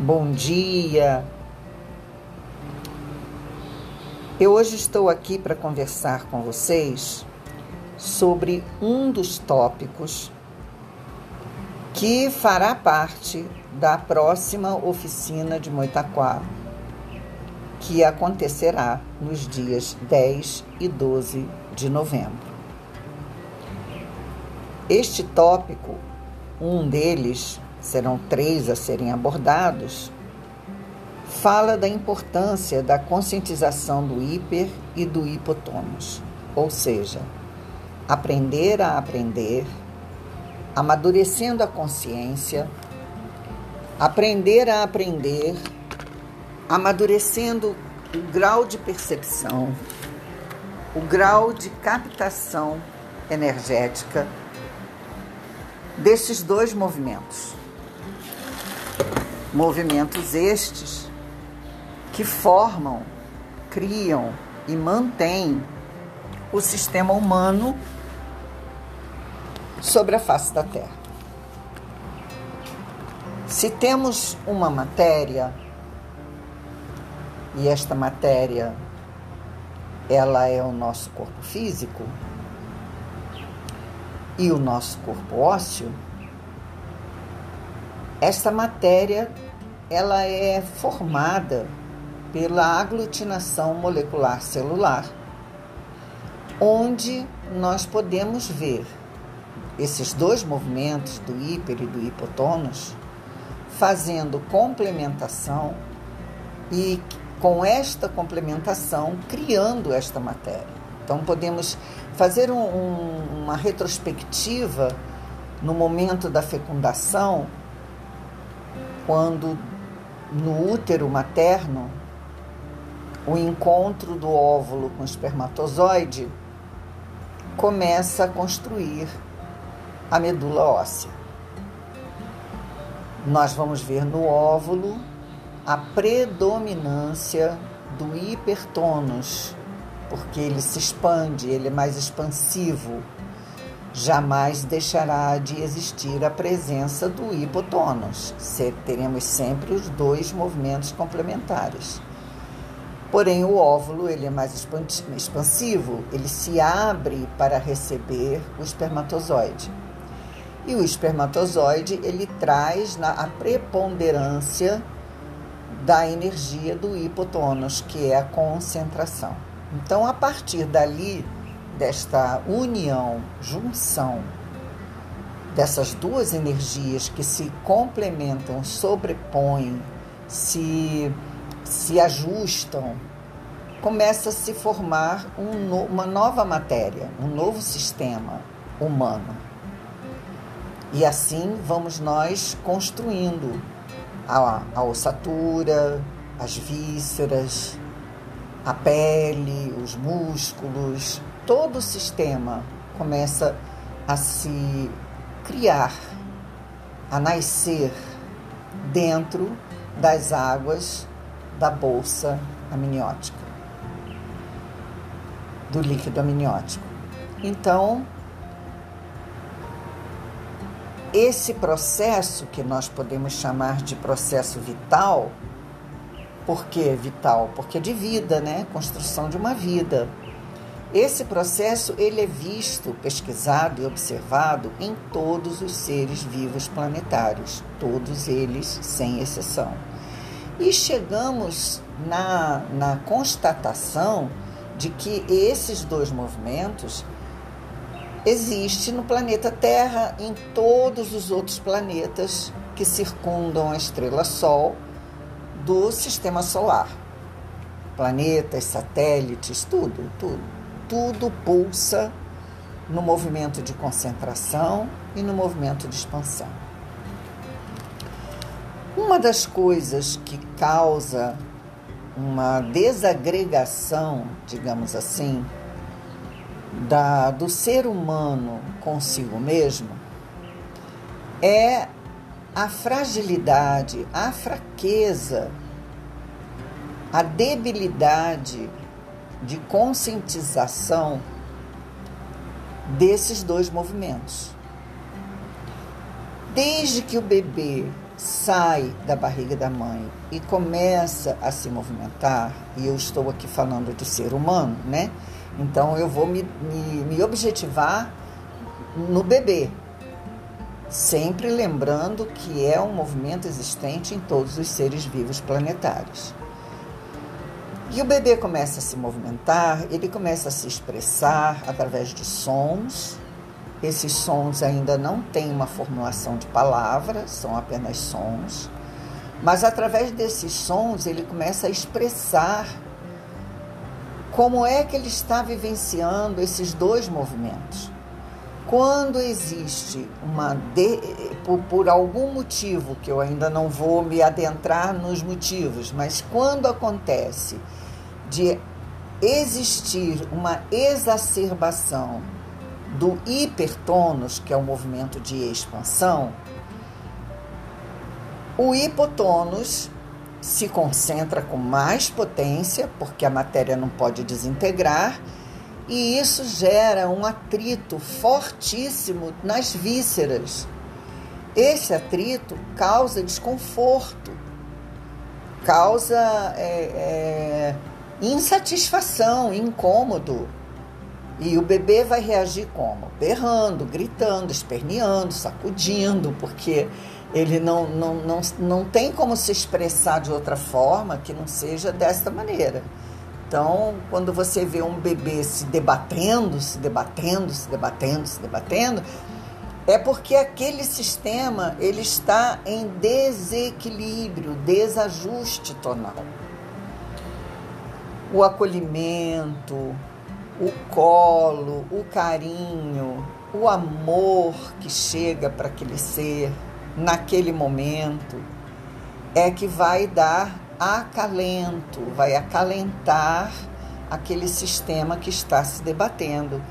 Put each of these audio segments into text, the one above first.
bom dia. Eu hoje estou aqui para conversar com vocês sobre um dos tópicos que fará parte da próxima oficina de Moitaquá, que acontecerá nos dias 10 e 12 de novembro. Este tópico, um deles, serão três a serem abordados, fala da importância da conscientização do hiper e do hipotônus, ou seja, aprender a aprender, amadurecendo a consciência, aprender a aprender, amadurecendo o grau de percepção, o grau de captação energética desses dois movimentos. Movimentos estes que formam, criam e mantêm o sistema humano sobre a face da Terra. Se temos uma matéria, e esta matéria ela é o nosso corpo físico e o nosso corpo ósseo, esta matéria ela é formada pela aglutinação molecular celular, onde nós podemos ver esses dois movimentos do hiper e do hipotônus fazendo complementação e com esta complementação criando esta matéria. Então podemos fazer um, um, uma retrospectiva no momento da fecundação quando no útero materno o encontro do óvulo com o espermatozoide começa a construir a medula óssea. Nós vamos ver no óvulo a predominância do hipertônus, porque ele se expande, ele é mais expansivo jamais deixará de existir a presença do hipotônus. Teremos sempre os dois movimentos complementares. Porém, o óvulo ele é mais expansivo, ele se abre para receber o espermatozoide. E o espermatozoide ele traz na, a preponderância da energia do hipotônus, que é a concentração. Então, a partir dali, desta união, junção dessas duas energias que se complementam, sobrepõem, se, se ajustam, começa a se formar um, uma nova matéria, um novo sistema humano. E assim vamos nós construindo a, a ossatura, as vísceras, a pele, os músculos, todo o sistema começa a se criar, a nascer dentro das águas da bolsa amniótica, do líquido amniótico. Então, esse processo que nós podemos chamar de processo vital, por que vital? Porque é de vida, né? Construção de uma vida. Esse processo ele é visto, pesquisado e observado em todos os seres vivos planetários, todos eles sem exceção. E chegamos na, na constatação de que esses dois movimentos existem no planeta Terra, em todos os outros planetas que circundam a estrela Sol do sistema solar. Planetas, satélites, tudo, tudo tudo pulsa no movimento de concentração e no movimento de expansão. Uma das coisas que causa uma desagregação, digamos assim, da, do ser humano consigo mesmo é a fragilidade, a fraqueza, a debilidade de conscientização desses dois movimentos. Desde que o bebê sai da barriga da mãe e começa a se movimentar, e eu estou aqui falando de ser humano, né? Então eu vou me, me, me objetivar no bebê, sempre lembrando que é um movimento existente em todos os seres vivos planetários. E o bebê começa a se movimentar, ele começa a se expressar através de sons, esses sons ainda não têm uma formulação de palavras, são apenas sons. Mas através desses sons ele começa a expressar como é que ele está vivenciando esses dois movimentos. Quando existe uma de, por, por algum motivo que eu ainda não vou me adentrar nos motivos, mas quando acontece de existir uma exacerbação do hipertônus, que é o movimento de expansão, o hipotônus se concentra com mais potência, porque a matéria não pode desintegrar, e isso gera um atrito fortíssimo nas vísceras. Esse atrito causa desconforto, causa é, é, insatisfação, incômodo. E o bebê vai reagir como? Berrando, gritando, esperneando, sacudindo, porque ele não, não, não, não tem como se expressar de outra forma que não seja desta maneira. Então, quando você vê um bebê se debatendo, se debatendo, se debatendo, se debatendo, é porque aquele sistema ele está em desequilíbrio, desajuste tonal. O acolhimento, o colo, o carinho, o amor que chega para aquele ser naquele momento é que vai dar acalento, vai acalentar aquele sistema que está se debatendo.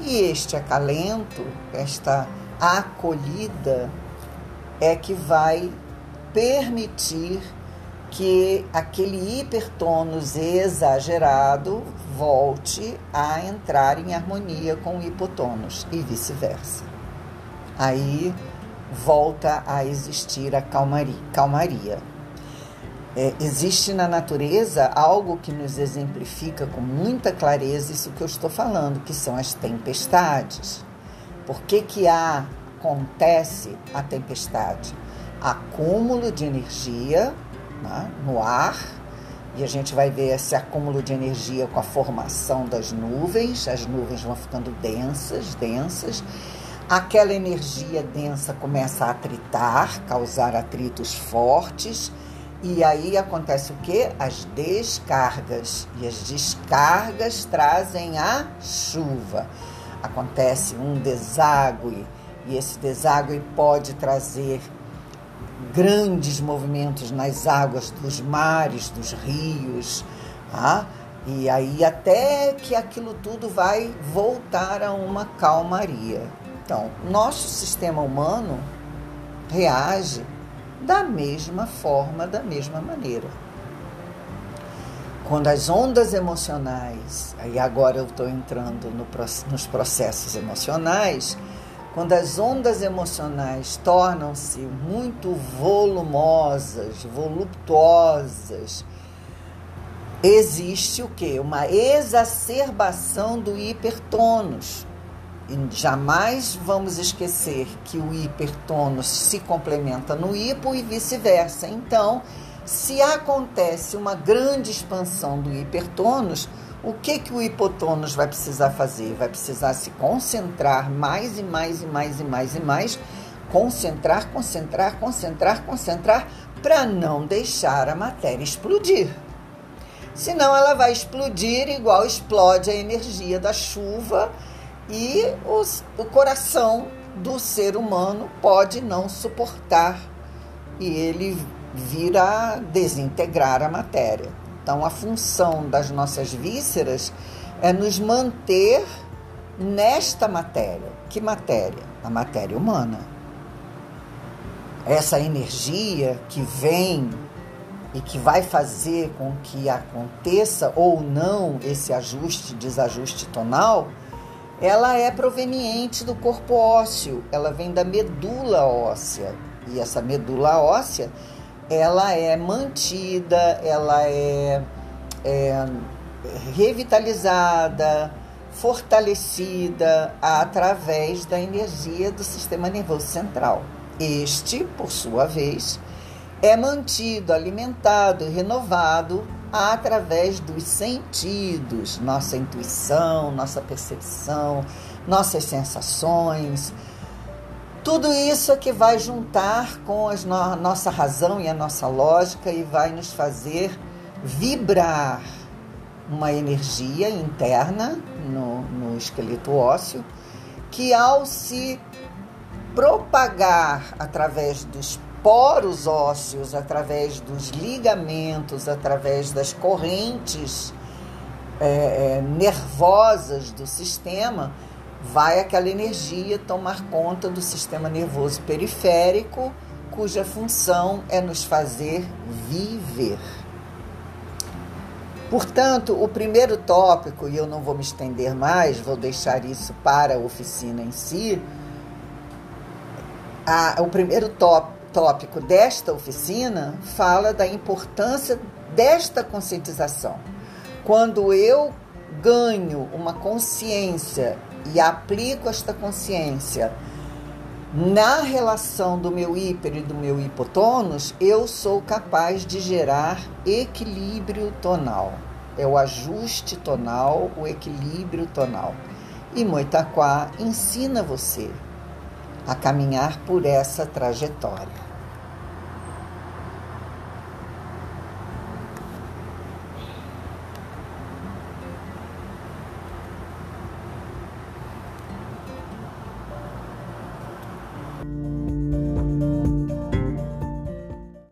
E este acalento, esta acolhida, é que vai permitir que aquele hipertônus exagerado volte a entrar em harmonia com o hipotônus e vice-versa. Aí volta a existir a calmaria. calmaria. É, existe na natureza algo que nos exemplifica com muita clareza isso que eu estou falando, que são as tempestades. Por que, que há, acontece a tempestade? Acúmulo de energia né, no ar, e a gente vai ver esse acúmulo de energia com a formação das nuvens, as nuvens vão ficando densas, densas. Aquela energia densa começa a atritar, causar atritos fortes, e aí acontece o que? As descargas. E as descargas trazem a chuva. Acontece um deságue, e esse deságue pode trazer grandes movimentos nas águas dos mares, dos rios, tá? e aí até que aquilo tudo vai voltar a uma calmaria. Então, nosso sistema humano reage da mesma forma, da mesma maneira. Quando as ondas emocionais, aí agora eu estou entrando no, nos processos emocionais, quando as ondas emocionais tornam-se muito volumosas, voluptuosas, existe o que? Uma exacerbação do hipertônus. Jamais vamos esquecer que o hipertônus se complementa no hipo e vice-versa. Então, se acontece uma grande expansão do hipertônus, o que, que o hipotônus vai precisar fazer? Vai precisar se concentrar mais e mais e mais e mais e mais, concentrar, concentrar, concentrar, concentrar, para não deixar a matéria explodir. Senão ela vai explodir igual explode a energia da chuva e os, o coração do ser humano pode não suportar e ele vira desintegrar a matéria. Então, a função das nossas vísceras é nos manter nesta matéria. Que matéria? A matéria humana. Essa energia que vem e que vai fazer com que aconteça ou não esse ajuste, desajuste tonal, ela é proveniente do corpo ósseo, ela vem da medula óssea. E essa medula óssea, ela é mantida, ela é, é revitalizada, fortalecida através da energia do sistema nervoso central. Este, por sua vez, é mantido, alimentado renovado através dos sentidos, nossa intuição, nossa percepção, nossas sensações. Tudo isso é que vai juntar com a no nossa razão e a nossa lógica e vai nos fazer vibrar uma energia interna no, no esqueleto ósseo que, ao se propagar através dos poros ósseos, através dos ligamentos, através das correntes é, é, nervosas do sistema, vai aquela energia tomar conta do sistema nervoso periférico, cuja função é nos fazer viver. Portanto, o primeiro tópico, e eu não vou me estender mais, vou deixar isso para a oficina em si. A, o primeiro tópico tópico desta oficina fala da importância desta conscientização. Quando eu ganho uma consciência e aplico esta consciência na relação do meu hiper e do meu hipotônus, eu sou capaz de gerar equilíbrio tonal. É o ajuste tonal, o equilíbrio tonal. E Moitaquá ensina você a caminhar por essa trajetória.